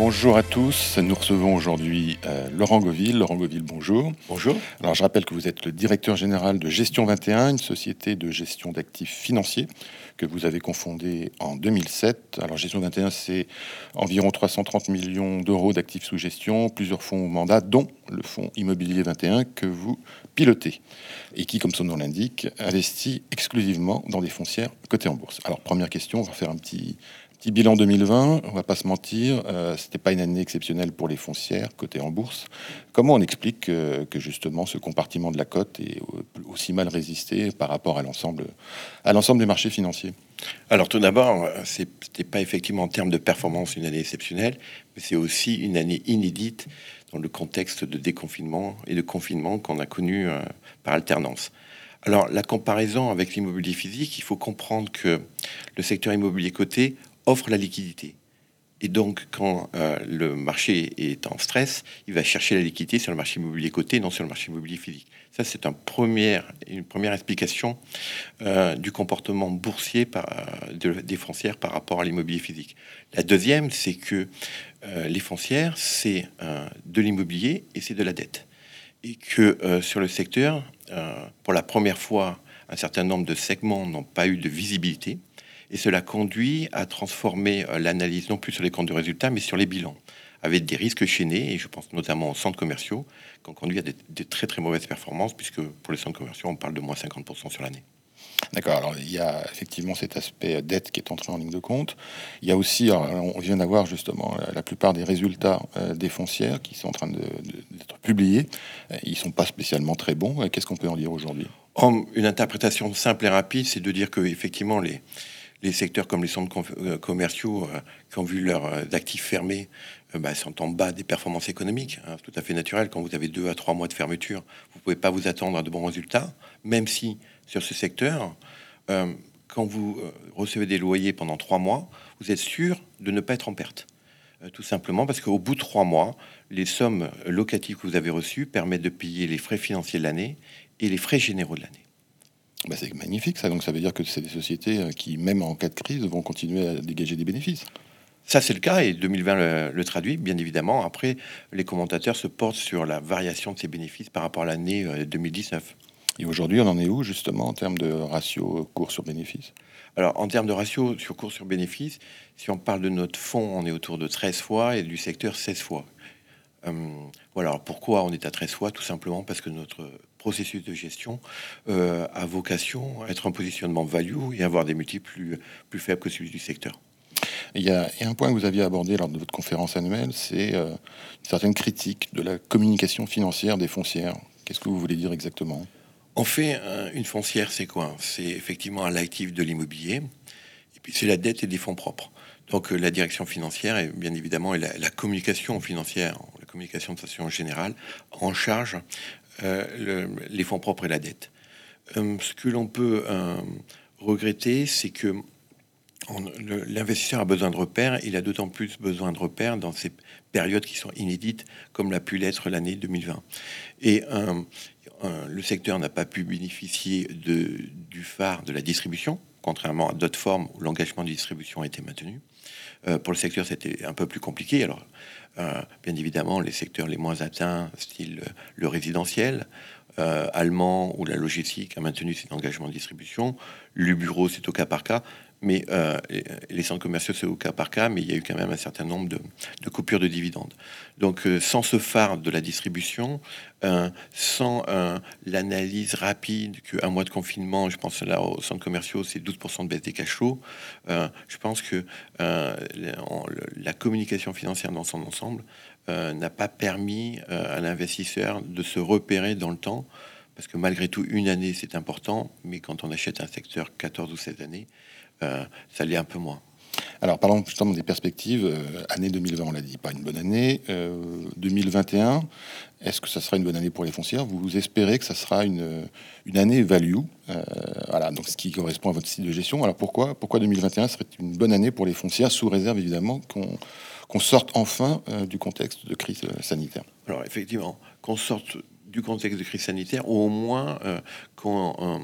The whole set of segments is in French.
Bonjour à tous, nous recevons aujourd'hui euh, Laurent Goville. Laurent Goville, bonjour. Bonjour. Alors je rappelle que vous êtes le directeur général de Gestion 21, une société de gestion d'actifs financiers que vous avez confondée en 2007. Alors Gestion 21, c'est environ 330 millions d'euros d'actifs sous gestion, plusieurs fonds au mandat, dont le fonds immobilier 21 que vous pilotez et qui, comme son nom l'indique, investit exclusivement dans des foncières cotées en bourse. Alors première question, on va faire un petit Petit bilan 2020, on va pas se mentir, euh, c'était pas une année exceptionnelle pour les foncières cotées en bourse. Comment on explique que justement ce compartiment de la cote est aussi mal résisté par rapport à l'ensemble, à l'ensemble des marchés financiers? Alors tout d'abord, c'était pas effectivement en termes de performance une année exceptionnelle, mais c'est aussi une année inédite dans le contexte de déconfinement et de confinement qu'on a connu euh, par alternance. Alors la comparaison avec l'immobilier physique, il faut comprendre que le secteur immobilier coté offre la liquidité. Et donc, quand euh, le marché est en stress, il va chercher la liquidité sur le marché immobilier coté, non sur le marché immobilier physique. Ça, c'est une première explication euh, du comportement boursier par, euh, des foncières par rapport à l'immobilier physique. La deuxième, c'est que les foncières, c'est de l'immobilier et c'est de la dette. Et que sur le secteur, pour la première fois, un certain nombre de segments n'ont pas eu de visibilité et cela conduit à transformer euh, l'analyse non plus sur les comptes de résultats, mais sur les bilans, avec des risques chaînés, et je pense notamment aux centres commerciaux, qui ont conduit à des, très très mauvaises performances, puisque pour les centres commerciaux, on parle de moins 50% sur l'année. D'accord, alors il y a effectivement cet aspect dette qui est entré en ligne de compte. Il y a aussi, on vient d'avoir justement la plupart des résultats euh, des foncières qui sont en train d'être publiés. Ils ne sont pas spécialement très bons. Qu'est-ce qu'on peut en dire aujourd'hui? Une interprétation simple et rapide, c'est de dire que effectivement les, les secteurs comme les centres euh, commerciaux euh, qui ont vu leurs euh, actifs fermés bah, sont en bas des performances économiques. Hein, tout à fait naturel. Quand vous avez deux à trois mois de fermeture, vous pouvez pas vous attendre à de bons résultats, même si sur ce secteur, quand vous recevez des loyers pendant trois mois, vous êtes sûr de ne pas être en perte. tout simplement parce qu'au bout de trois mois, les sommes locatives que vous avez reçues permettent de payer les frais financiers de l'année et les frais généraux de l'année. Bah, c'est magnifique ça, donc ça veut dire que c'est des sociétés euh, qui, même en cas de crise, vont continuer à dégager des bénéfices. Ça, c'est le cas et 2020 le, traduit, bien évidemment. Après, les commentateurs se portent sur la variation de ces bénéfices par rapport à l'année 2019. Euh, et aujourd'hui, on en est où, justement, en termes de ratio cours sur bénéfice Alors, en termes de ratio sur cours sur bénéfice, si on parle de notre fonds, on est autour de 13 fois et du secteur 16 fois. Euh, voilà, pourquoi on est à 13 fois? Tout simplement parce que notre processus de gestion euh, a vocation à être un positionnement value et avoir des multiples plus, plus faibles que celui du secteur. Il y, a, un point que vous aviez abordé lors de votre conférence annuelle, c'est euh, une certaine critique de la communication financière des foncières. Qu'est-ce que vous voulez dire exactement? En fait, une foncière, c'est quoi? C'est effectivement un l'actif de l'immobilier, et puis c'est la dette et des fonds propres. Donc euh, la direction financière et bien évidemment et la, communication financière, la communication de façon générale, en charge euh, les fonds propres et la dette. Euh, ce que l'on peut euh, regretter, c'est que l'investisseur a besoin de repères. Il a d'autant plus besoin de repères dans ces périodes qui sont inédites, comme l'a pu l'être l'année 2020. Et le secteur n'a pas pu bénéficier du phare de la distribution, contrairement à d'autres formes où l'engagement de distribution a été maintenu. pour le secteur, c'était un peu plus compliqué. Alors, euh, bien évidemment, les secteurs les moins atteints, style le résidentiel, euh, allemand ou la logistique a maintenu ses engagements de distribution. Le bureau, c'est au cas par cas. Mais euh, les centres commerciaux, c'est au cas par cas, mais il y a eu quand même un certain nombre de, coupures de dividendes. Donc, euh, sans ce phare de la distribution, euh, sans l'analyse rapide qu'un mois de confinement, je pense là aux centres commerciaux, c'est 12% de baisse des cash flows, je pense que la communication financière dans son ensemble n'a pas permis à l'investisseur de se repérer dans le temps parce que malgré tout, une année, c'est important, mais quand on achète un secteur 14 ou 16 années, euh, ça l'est un peu moins. Alors, parlons justement des perspectives. Euh, année 2020, on l'a dit, pas une bonne année. 2021, euh, est-ce que ça sera une bonne année pour les foncières? Vous espérez que ça sera une, une année value Voilà, donc ce qui correspond à votre style de gestion. Alors pourquoi, pourquoi 2021 serait une bonne année pour les foncières, sous réserve évidemment qu'on sorte enfin du contexte de crise sanitaire? Alors effectivement, qu'on sorte du contexte de crise sanitaire, ou au moins qu'on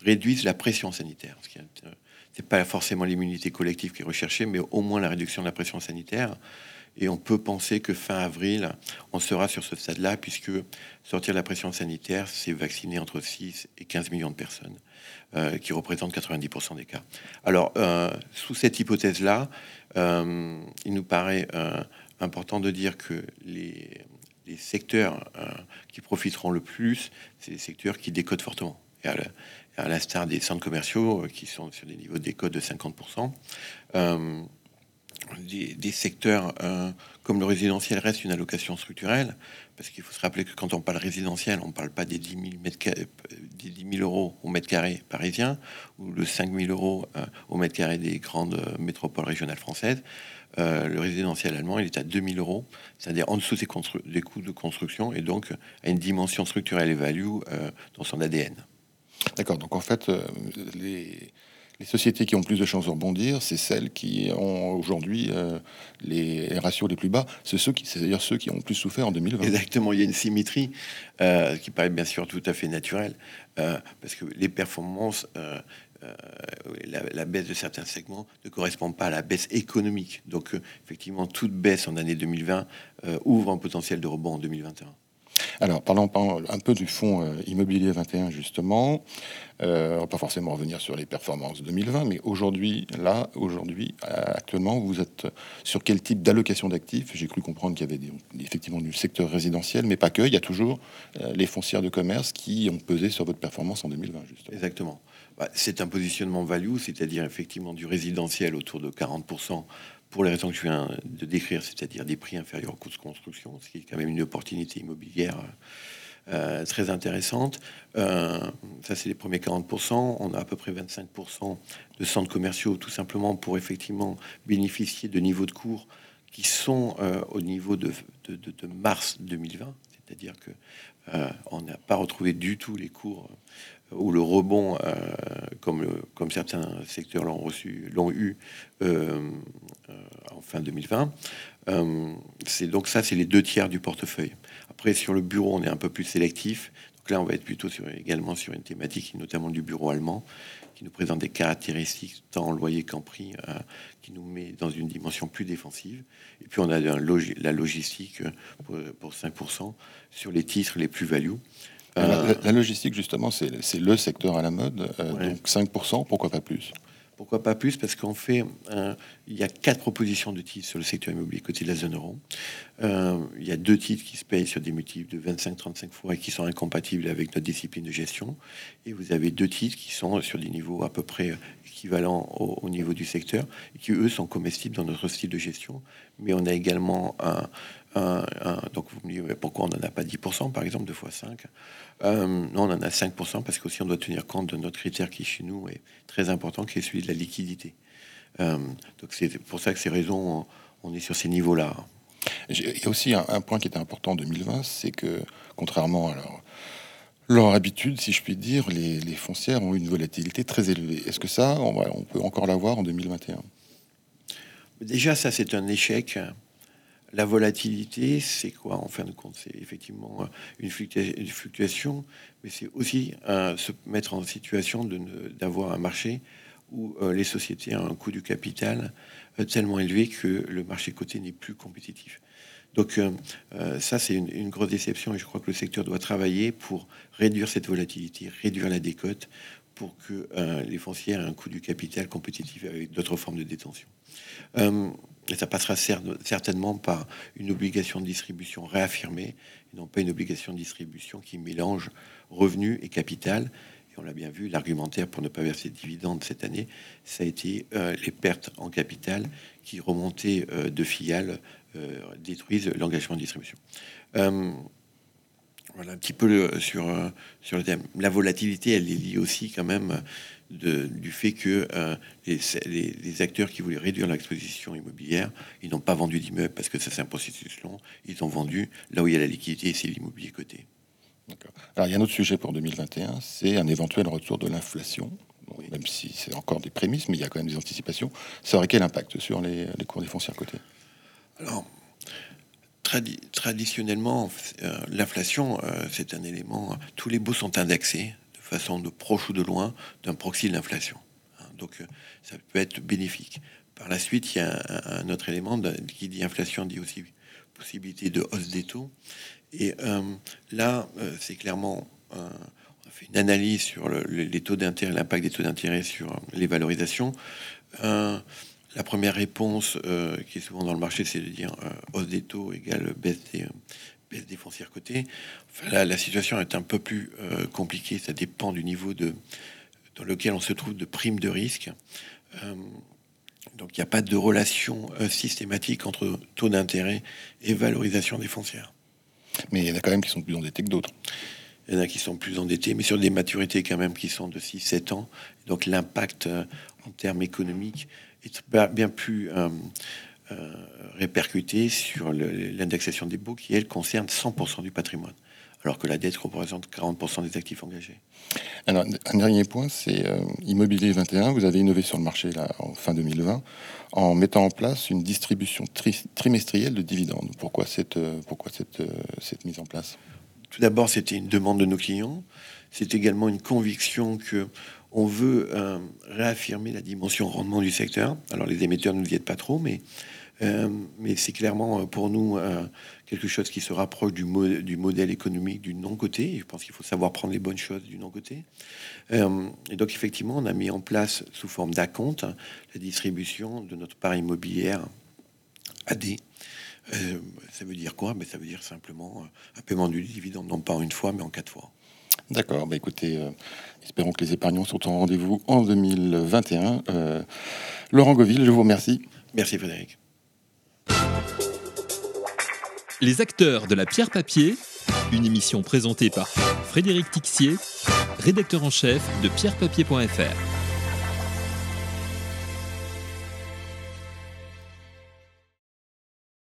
réduise la pression sanitaire. Ce n'est pas forcément l'immunité collective qui est recherchée, mais au moins la réduction de la pression sanitaire. Et on peut penser que fin avril, on sera sur ce stade-là, puisque sortir de la pression sanitaire, c'est vacciner entre 6 et 15 millions de personnes, euh, qui représentent 90% des cas. Alors, euh, sous cette hypothèse-là, euh, il nous paraît important de dire que les, les secteurs qui profiteront le plus, c'est les secteurs qui décodent fortement. Et à l'instar des centres commerciaux qui sont sur des niveaux de décode de 50% des, secteurs euh, comme le résidentiel reste une allocation structurelle, parce qu'il faut se rappeler que quand on parle résidentiel, on ne parle pas des 10 000, mètres, des 10 000 euros au mètre carré parisien ou le 5 000 euros euh, au mètre carré des grandes euh, métropoles régionales françaises. Le résidentiel allemand, il est à 2 000 euros, c'est-à-dire en dessous des, des, coûts de construction et donc à une dimension structurelle et value dans son ADN. D'accord, donc en fait, les les sociétés qui ont plus de chances de rebondir, c'est celles qui ont aujourd'hui euh, les ratios les plus bas. C'est ceux qui, c'est d'ailleurs ceux qui ont plus souffert en 2020. Exactement, il y a une symétrie euh, qui paraît bien sûr tout à fait naturelle, euh, parce que les performances, la, la, baisse de certains segments ne correspond pas à la baisse économique. Donc effectivement, toute baisse en année 2020 ouvre un potentiel de rebond en 2021. Alors, parlons, un peu du fonds euh, immobilier 21, justement. Euh, on va pas forcément revenir sur les performances 2020, mais aujourd'hui, là, aujourd'hui, euh, actuellement, vous êtes sur quel type d'allocation d'actifs? J'ai cru comprendre qu'il y avait effectivement du secteur résidentiel, mais pas que. Il y a toujours les foncières de commerce qui ont pesé sur votre performance en 2020, justement. Exactement. Bah, c'est un positionnement value, c'est-à-dire effectivement du résidentiel autour de 40% pour les raisons que je viens de décrire, c'est-à-dire des prix inférieurs au coût de construction, ce qui est quand même une opportunité immobilière euh, très intéressante. Euh, ça, c'est les premiers 40%. On a à peu près 25% de centres commerciaux, tout simplement pour effectivement bénéficier de niveaux de cours qui sont euh, au niveau de, mars 2020, c'est-à-dire que on n'a pas retrouvé du tout les cours ou le rebond, comme, comme certains secteurs l'ont reçu, l'ont eu en fin 2020. Euh, c'est donc ça, c'est les deux tiers du portefeuille. Après, sur le bureau, on est un peu plus sélectif. Donc là, on va être plutôt sur, également sur une thématique, notamment du bureau allemand, qui nous présente des caractéristiques tant en loyer qu'en prix, euh, qui nous met dans une dimension plus défensive. Et puis, on a la logistique pour, 5% sur les titres les plus value. La, logistique, justement, c'est le secteur à la mode. Euh, donc 5%, pourquoi pas plus? Pourquoi pas plus? Parce qu'en fait, il y a quatre propositions de titres sur le secteur immobilier côté de la zone euro. Euh, il y a deux titres qui se payent sur des multiples de 25-35 fois et qui sont incompatibles avec notre discipline de gestion. Et vous avez deux titres qui sont sur des niveaux à peu près équivalents au, niveau du secteur et qui, eux, sont comestibles dans notre style de gestion. Mais on a également un, donc vous me dites, pourquoi on n'en a pas 10%, par exemple, 2 fois 5 euh, Non, on en a 5% parce qu'aussi on doit tenir compte de notre critère qui, chez nous, est très important, qui est celui de la liquidité. Euh, donc c'est pour ça que ces raisons, on, est sur ces niveaux-là. Il y a aussi un, point qui était important en 2020, c'est que, contrairement à leur, habitude, si je puis dire, les, foncières ont une volatilité très élevée. Est-ce que ça, on, on peut encore l'avoir en 2021 Déjà, ça, c'est un échec la volatilité, c'est quoi en fin de compte? C'est effectivement euh, une fluctuation, mais c'est aussi euh, se mettre en situation d'avoir un marché où euh, les sociétés ont un coût du capital tellement élevé que le marché coté n'est plus compétitif. Donc ça, c'est une, grosse déception et je crois que le secteur doit travailler pour réduire cette volatilité, réduire la décote pour que les foncières aient un coût du capital compétitif avec d'autres formes de détention. Et ça passera certainement par une obligation de distribution réaffirmée, et non pas une obligation de distribution qui mélange revenus et capital. Et on l'a bien vu, l'argumentaire pour ne pas verser de dividendes cette année, ça a été euh, les pertes en capital qui remontaient euh, de filiales euh, détruisent l'engagement de distribution. Voilà un petit peu sur, sur le thème. La volatilité, elle est liée aussi quand même du fait que euh, les, acteurs qui voulaient réduire l'exposition immobilière, ils n'ont pas vendu d'immeubles parce que ça c'est un processus long. Ils ont vendu là où il y a la liquidité, c'est l'immobilier coté. Alors il y a un autre sujet pour 2021, c'est un éventuel retour de l'inflation. Même si c'est encore des prémices, mais il y a quand même des anticipations. Ça aurait quel impact sur les, cours des foncières cotées? Alors, traditionnellement, l'inflation, c'est un élément. Tous les baux sont indexés de façon de proche ou de loin d'un proxy de l'inflation. Hein. donc, ça peut être bénéfique. Par la suite, il y a un, autre élément qui dit inflation, dit aussi possibilité de hausse des taux. Et là, c'est clairement on a fait une analyse sur les taux d'intérêt, l'impact des taux d'intérêt sur les valorisations. La première réponse euh, qui est souvent dans le marché, c'est de dire euh, hausse des taux égale baisse des, baisse des foncières cotées. Enfin, là, la situation est un peu plus euh, compliquée. Ça dépend du niveau de, dans lequel on se trouve de prime de risque. donc, il n'y a pas de relation systématique entre taux d'intérêt et valorisation des foncières. Mais il y en a quand même qui sont plus endettés que d'autres. Il y en a qui sont plus endettés, mais sur des maturités quand même qui sont de 6-7 ans. Donc l'impact euh, en termes économiques est bien plus euh, euh, répercuté sur l'indexation des baux qui, elle, concerne 100% du patrimoine, alors que la dette représente 40% des actifs engagés. Alors, un dernier point, c'est Immobilier 21. Vous avez innové sur le marché là, en fin 2020 en mettant en place une distribution trimestrielle de dividendes. Pourquoi cette, pourquoi cette, cette mise en place? Tout d'abord, c'était une demande de nos clients. C'est également une conviction que on veut euh, réaffirmer la dimension rendement du secteur. Alors les émetteurs ne nous y aident pas trop, mais, euh, c'est clairement euh, pour nous quelque chose qui se rapproche du, modèle économique du non-côté. Je pense qu'il faut savoir prendre les bonnes choses du non-côté. et donc effectivement, on a mis en place sous forme d'acompte la distribution de notre part immobilière AD ça veut dire quoi? Mais Ça veut dire simplement un paiement du dividende, non pas en une fois, mais en quatre fois. D'accord, bah écoutez, euh, espérons que les épargnants sont en rendez-vous en 2021. Laurent Goville, je vous remercie. Merci Frédéric. Les acteurs de la pierre papier, une émission présentée par Frédéric Tixier, rédacteur en chef de pierrepapier.fr.